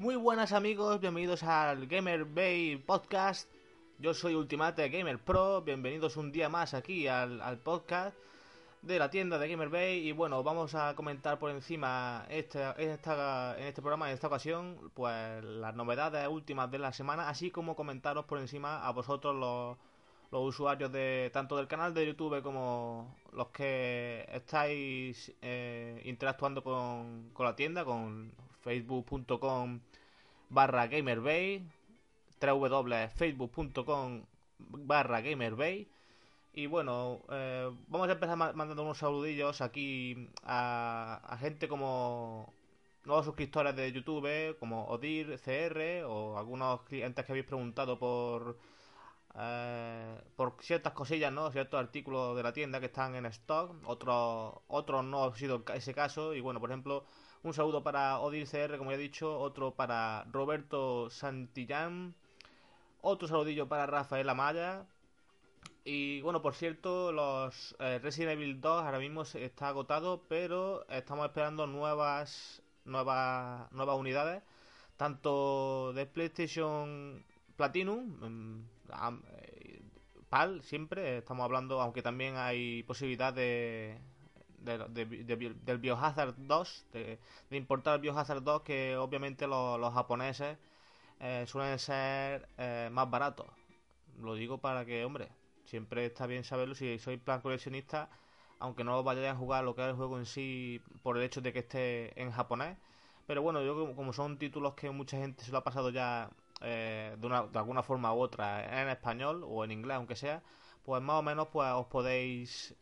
Muy buenas amigos, bienvenidos al Gamer Bay Podcast. Yo soy Ultimate Gamer Pro, bienvenidos un día más aquí al, al podcast de la tienda de Gamer Bay. Y bueno, vamos a comentar por encima este, esta, en este programa, en esta ocasión, pues las novedades últimas de la semana, así como comentaros por encima a vosotros los, los usuarios de tanto del canal de YouTube como los que estáis eh, interactuando con, con la tienda, con facebook.com barra gamerbay, www.facebook.com barra gamerbay. Y bueno, eh, vamos a empezar mandando unos saludillos aquí a, gente como nuevos suscriptores de YouTube, como Odir CR, o algunos clientes que habéis preguntado por eh, por ciertas cosillas, ¿no? Ciertos artículos de la tienda que están en stock, otros otros no ha sido ese caso, y bueno, por ejemplo, un saludo para Odil CR, como ya he dicho. Otro para Roberto Santillán. Otro saludillo para Rafael Amaya. Y bueno, por cierto, los eh, Resident Evil 2 ahora mismo está agotado, pero estamos esperando nuevas nuevas nuevas unidades, tanto de PlayStation Platinum, eh, PAL siempre estamos hablando, aunque también hay posibilidad de de, de, del Biohazard 2, de, importar Biohazard 2, que obviamente los, japoneses eh, suelen ser eh, más baratos. Lo digo para que, hombre, siempre está bien saberlo si soy plan coleccionista, aunque no vayáis a jugar lo que es el juego en sí por el hecho de que esté en japonés. Pero bueno, yo como son títulos que mucha gente se lo ha pasado ya eh, de, una, de alguna forma u otra en español o en inglés, aunque sea, pues más o menos pues os podéis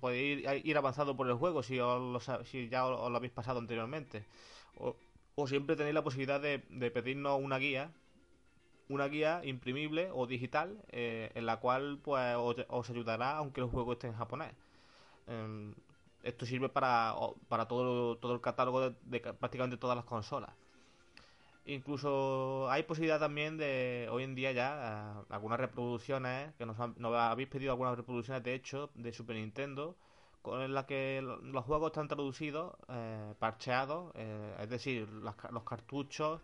podéis ir, ir avanzando por el juego si, os si ya os, lo habéis pasado anteriormente. O, siempre tenéis la posibilidad de, pedirnos una guía, una guía imprimible o digital, eh, en la cual pues os, ayudará aunque el juego esté en japonés. Em, esto sirve para, para todo, todo el catálogo de prácticamente todas las consolas. Incluso hay posibilidad también de hoy en día ya algunas reproducciones que nos, habéis pedido algunas reproducciones de hecho de Super Nintendo con la que los juegos están traducidos, eh, parcheados, eh, es decir, los cartuchos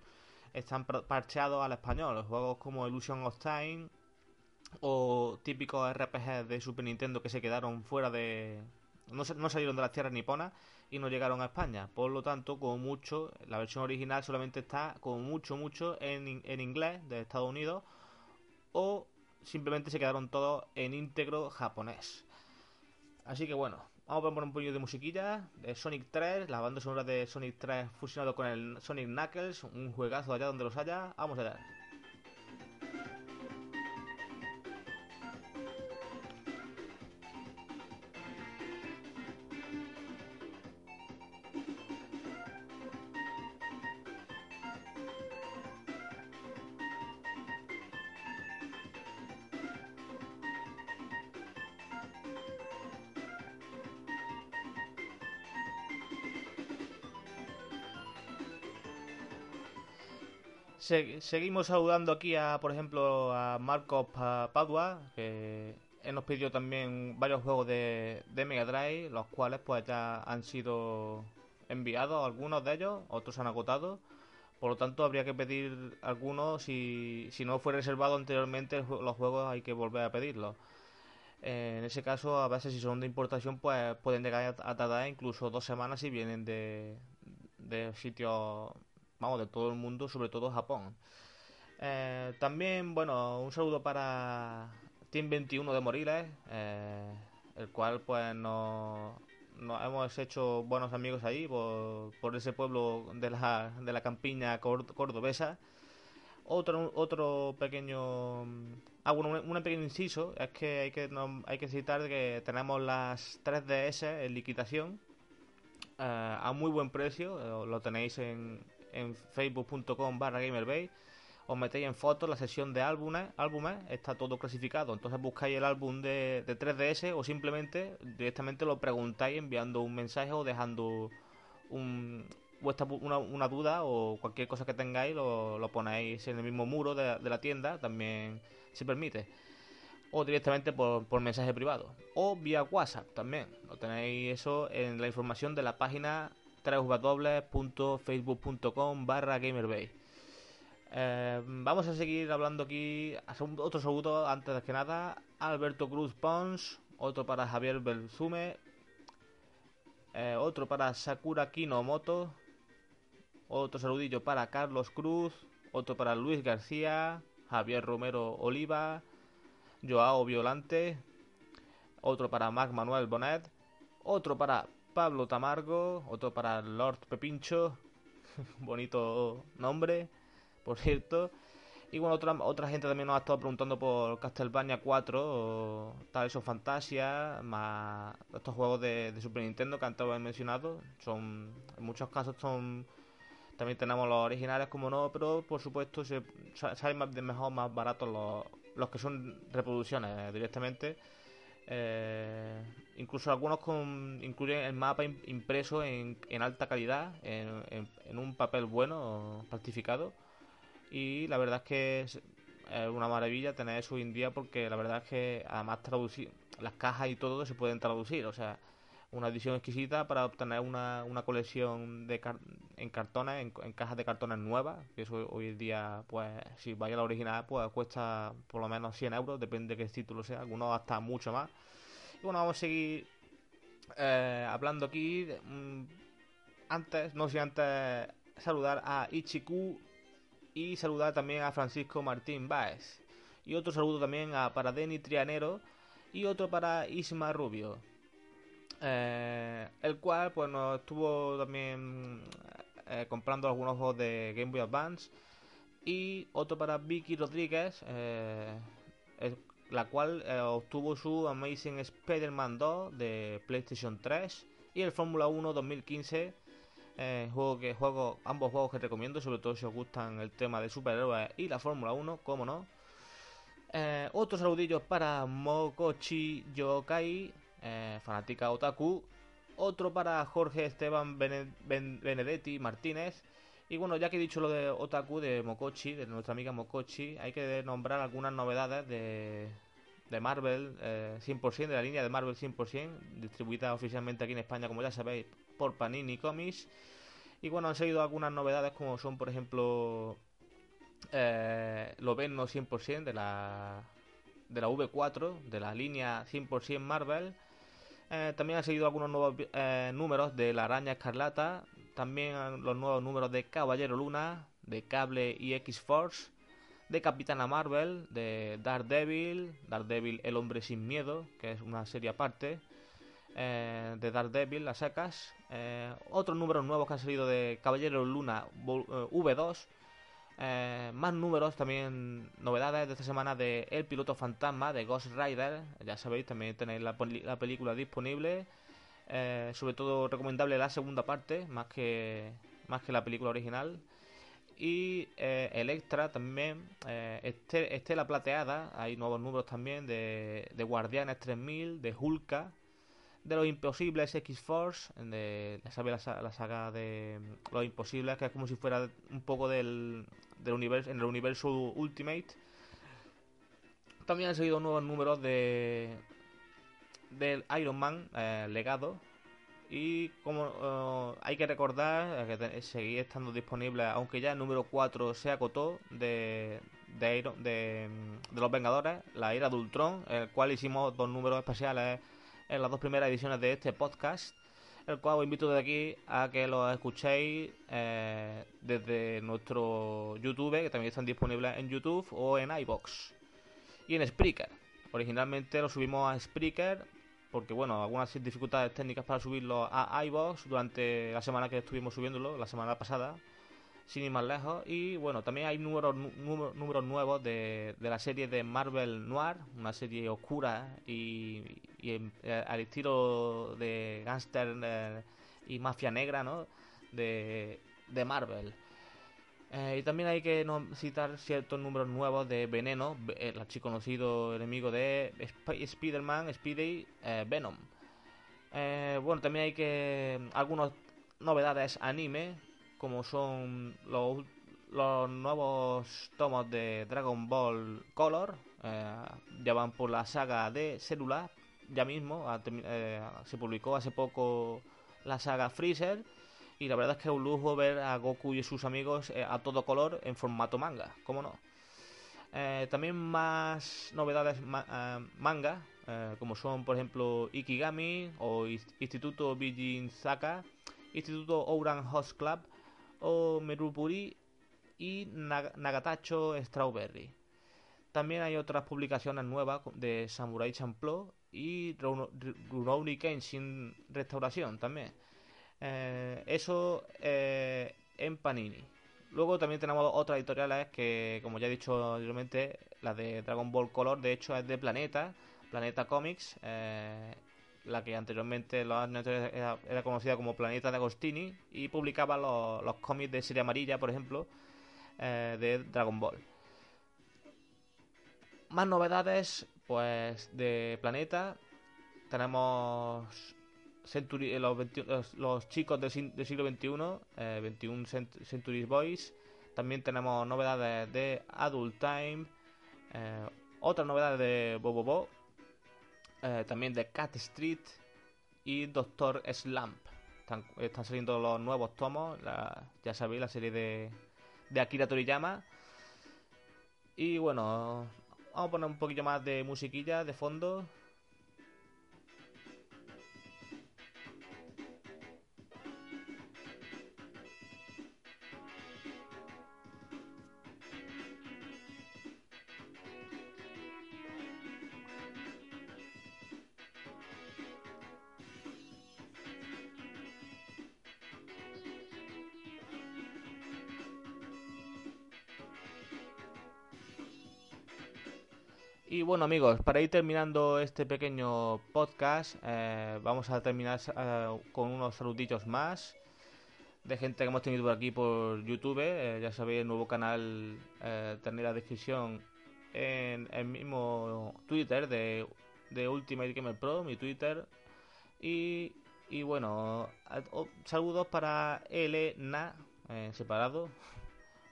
están parcheados al español. Los juegos como Illusion of Time o típicos RPG de Super Nintendo que se quedaron fuera de. No, salieron de las tierras niponas y no llegaron a España. Por lo tanto, como mucho, la versión original solamente está como mucho, mucho en, en inglés de Estados Unidos o simplemente se quedaron todos en íntegro japonés. Así que bueno, vamos a poner un poquito de musiquilla de Sonic 3, la banda sonora de Sonic 3 fusionado con el Sonic Knuckles, un juegazo allá donde los haya. Vamos allá. Seguimos saludando aquí a, por ejemplo, a Marcos Padua, que él nos pidió también varios juegos de, Mega Drive, los cuales pues ya han sido enviados algunos de ellos, otros han agotado. Por lo tanto, habría que pedir algunos. Si, si no fue reservado anteriormente, los juegos hay que volver a pedirlos. en ese caso, a veces si son de importación, pues pueden llegar a, tardar incluso dos semanas si vienen de, de sitios, vamos, de todo el mundo, sobre todo Japón. Eh, también, bueno, un saludo para Team 21 de Moriles, eh, el cual pues nos, hemos hecho buenos amigos ahí por, por ese pueblo de la, de la campiña cordobesa. Otro, otro pequeño ah, bueno, un, pequeño inciso es que hay que hay que citar que tenemos las 3DS en liquidación eh, a muy buen precio, lo tenéis en, en facebook.com barra gamerbay os metéis en fotos, la sesión de álbumes, álbumes está todo clasificado. Entonces buscáis el álbum de, 3DS o simplemente directamente lo preguntáis enviando un mensaje o dejando un, una, duda o cualquier cosa que tengáis, lo, lo ponéis en el mismo muro de, la tienda, también se permite. O directamente por mensaje privado. O vía WhatsApp también. Lo tenéis eso en la información de la página www.facebook.com barra gamerbase. Eh, vamos a seguir hablando aquí. Otro saludo antes que nada. Alberto Cruz Pons. Otro para Javier Belzume. Eh, otro para Sakura Kinomoto. Otro saludillo para Carlos Cruz. Otro para Luis García. Javier Romero Oliva. Joao Violante. Otro para Mac Manuel Bonet. Otro para Pablo Tamargo. Otro para Lord Pepincho. Bonito nombre por cierto. Y bueno, otra, otra gente también nos ha estado preguntando por Castlevania 4, o Tales of Fantasia, más estos juegos de, Super Nintendo que antes he mencionado. Son, en muchos casos son también tenemos los originales como no, pero por supuesto se, salen más de mejor, más baratos los, los que son reproducciones directamente. Eh, incluso algunos con, incluyen el mapa impreso en, en alta calidad, en, en, un papel bueno, plastificado y la verdad es que es una maravilla tener eso hoy en día porque la verdad es que además traducir las cajas y todo se pueden traducir, o sea, una edición exquisita para obtener una, una colección de en cartones, en, cajas de cartones nuevas, que eso hoy en día, pues, si vaya a la original, pues cuesta por lo menos 100 euros, depende de qué título sea, algunos hasta mucho más. Bueno, vamos a seguir eh, hablando aquí. Mm, antes, no sé, antes saludar a Ichiku y saludar también a Francisco Martín Báez. Y otro saludo también a, para Denny Trianero y otro para Isma Rubio. Eh, el cual pues nos estuvo también eh, comprando algunos juegos de Game Boy Advance. Y otro para Vicky Rodríguez, eh, la cual obtuvo su Amazing Spider-Man 2 de PlayStation 3 y el Fórmula 1 2015 eh, juego que juego, ambos juegos que recomiendo, sobre todo si os gustan el tema de superhéroes y la Fórmula 1, como no. Eh, otros saludillos para Mokochi Yokai, eh, fanática otaku. Otro para Jorge Esteban Benedetti Martínez. Y bueno, ya que he dicho lo de Otaku, de Mokochi, de nuestra amiga Mokochi, hay que nombrar algunas novedades de, de Marvel 100%, de la línea de Marvel 100%, distribuida oficialmente aquí en España, como ya sabéis, por Panini Comics. Y bueno, han salido algunas novedades como son, por ejemplo, eh, lo ven no 100% de la, de la V4, de la línea 100% Marvel. Eh, también han salido algunos nuevos eh, números de la Araña Escarlata. También los nuevos números de Caballero Luna, de Cable y X-Force. De Capitana Marvel, de Daredevil, Daredevil El Hombre Sin Miedo, que es una serie aparte. Eh, de Daredevil, las secas. Eh, otros números nuevos que han salido de Caballero Luna V2. Eh, más números, también novedades de esta semana de El Piloto Fantasma, de Ghost Rider. Ya sabéis, también tenéis la, película disponible. Sobre todo recomendable la segunda parte, más que, más que la película original. Y Electra también, Estela Plateada, hay nuevos números también de, de Guardianes 3000, de Hulka, de los imposibles X-Force, de la, la saga de los imposibles, que es como si fuera un poco del, del universo, en el universo Ultimate. También han seguido nuevos números de del Iron Man eh, legado, Y como eh, hay que recordar que seguir estando disponible, aunque ya el número 4 se acotó de, de, de, los Vengadores, la era de Ultron, el cual hicimos dos números especiales en las dos primeras ediciones de este podcast, el cual os invito desde aquí a que lo escuchéis eh, desde nuestro YouTube, que también están disponibles en YouTube o en iBox y en Spreaker. Originalmente lo subimos a Spreaker porque, bueno, algunas dificultades técnicas para subirlo a iBox durante la semana que estuvimos subiéndolo, la semana pasada sin ir más lejos. Y bueno, también hay números, números, nuevos de, de, la serie de Marvel Noir, una serie oscura y, eh, al estilo de gángster eh, y mafia negra, ¿no? De, de Marvel. Eh, y también hay que citar ciertos números nuevos de Veneno, el archiconocido enemigo de Spider-Man, Speedy, Venom. bueno, también hay que. algunas novedades anime, como son los, los nuevos tomos de Dragon Ball Color, eh, ya van por la saga de Célula, ya mismo eh, se publicó hace poco la saga Freezer y la verdad es que es un lujo ver a Goku y sus amigos eh, a todo color en formato manga, ¿cómo no? también más novedades manga, como son por ejemplo Ikigami o Instituto Bijin Zaka, Instituto Ouran Host Club, o Merupuri y Nagatacho Strawberry. También hay otras publicaciones nuevas de Samurai Champloo y Rurouni Kenshin Restauración también. Eh, eso eh, en Panini. Luego también tenemos otras editoriales que, como ya he dicho anteriormente, la de Dragon Ball Color, de hecho es de Planeta, Planeta Comics. Eh, la que anteriormente era, era, conocida como Planeta de Agostini, y publicaba los, cómics de serie amarilla, por ejemplo, de Dragon Ball. Más novedades, pues, de Planeta. Tenemos Century, los, chicos del, siglo XXI, 21 eh, Centuries Boys. También tenemos novedades de Adult Time. Eh, otras novedades de Bobo Bo, eh, también de Cat Street y Doctor Slump. Están, saliendo los nuevos tomos, ya sabéis, la serie de, de Akira Toriyama. Y bueno, vamos a poner un poquillo más de musiquilla de fondo. Y bueno amigos, para ir terminando este pequeño podcast, eh, vamos a terminar eh, con unos saluditos más de gente que hemos tenido por aquí por YouTube. Eh, ya sabéis, el nuevo canal tenéis la descripción en el mismo Twitter de, de Ultimate Gamer Pro, mi Twitter. Y, y bueno, saludos para Elena, separado,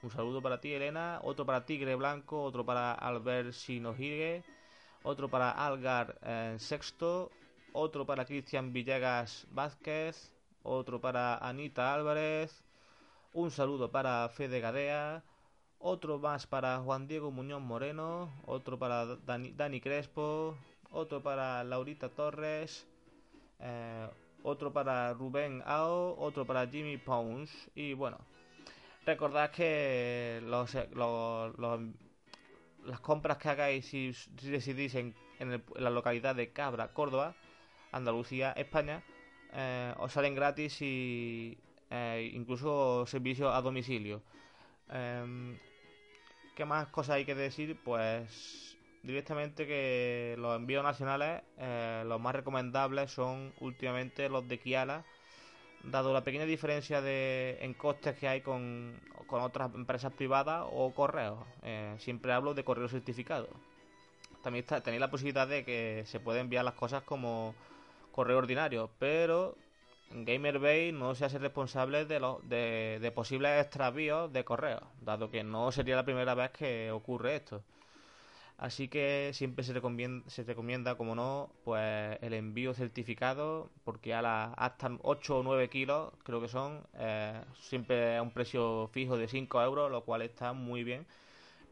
un saludo para ti, Elena. Otro para Tigre Blanco. Otro para Albert Shinohige. Otro para Algar eh, Sexto. Otro para Cristian Villegas Vázquez. Otro para Anita Álvarez. Un saludo para Fede Gadea. Otro más para Juan Diego Muñoz Moreno. Otro para Dani, Crespo. Otro para Laurita Torres. Eh, otro para Rubén Ao. Otro para Jimmy Pons. Y bueno, Recordad que los, las compras que hagáis si, decidís en, la localidad de Cabra, Córdoba, Andalucía, España, eh, os salen gratis y eh, incluso servicio a domicilio. Em, ¿Qué más cosas hay que decir? Pues directamente que los envíos nacionales, eh, los más recomendables son últimamente los de Kiala dado la pequeña diferencia de, en costes que hay con, otras empresas privadas o correos. Eh, siempre hablo de correo certificado. También tenéis la posibilidad de que se pueden enviar las cosas como correo ordinario, pero GamerBay no se hace responsable de, los de, de posibles extravíos de correo, dado que no sería la primera vez que ocurre esto. Así que siempre se recomienda, se recomienda, como no, pues el envío certificado, porque a las hasta 8 o 9 kilos, creo que son, eh, siempre a un precio fijo de 5 euros, lo cual está muy bien,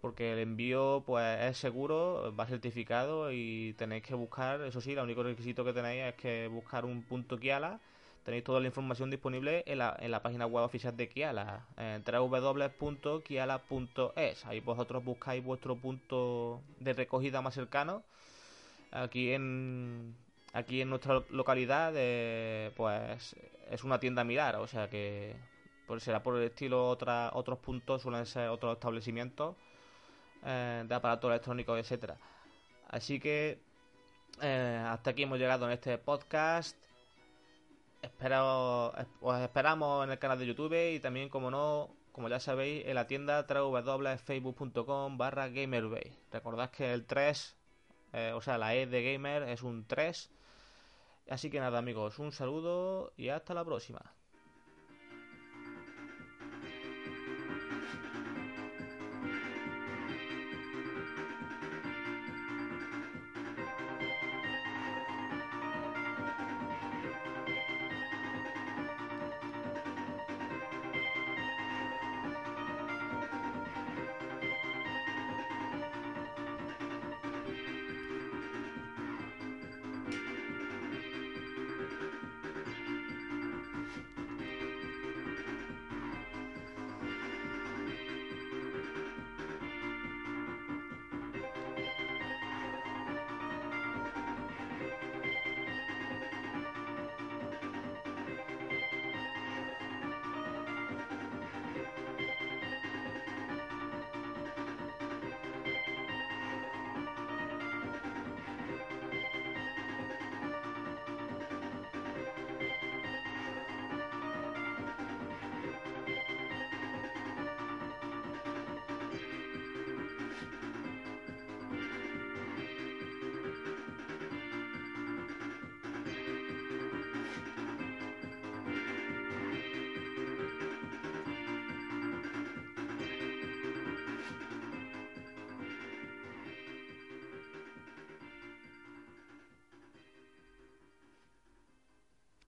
porque el envío pues es seguro, va certificado y tenéis que buscar, eso sí, el único requisito que tenéis es que buscar un punto Kiala Tenéis toda la información disponible en la, en la página web oficial de Kiala, en www.kiala.es. Ahí vosotros buscáis vuestro punto de recogida más cercano. Aquí en aquí en nuestra localidad, eh, pues es una tienda a mirar, o sea que pues será por el estilo otra, otros puntos suelen ser otros establecimientos eh, de aparatos electrónicos, etcétera. Así que eh, hasta aquí hemos llegado en este podcast espero, os esperamos en el canal de YouTube y también, como no, como ya sabéis, en la tienda www.facebook.com barra gamerbay. Recordad que el 3, eh, o sea, la E de gamer es un 3. Así que nada, amigos, un saludo y hasta la próxima.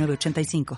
85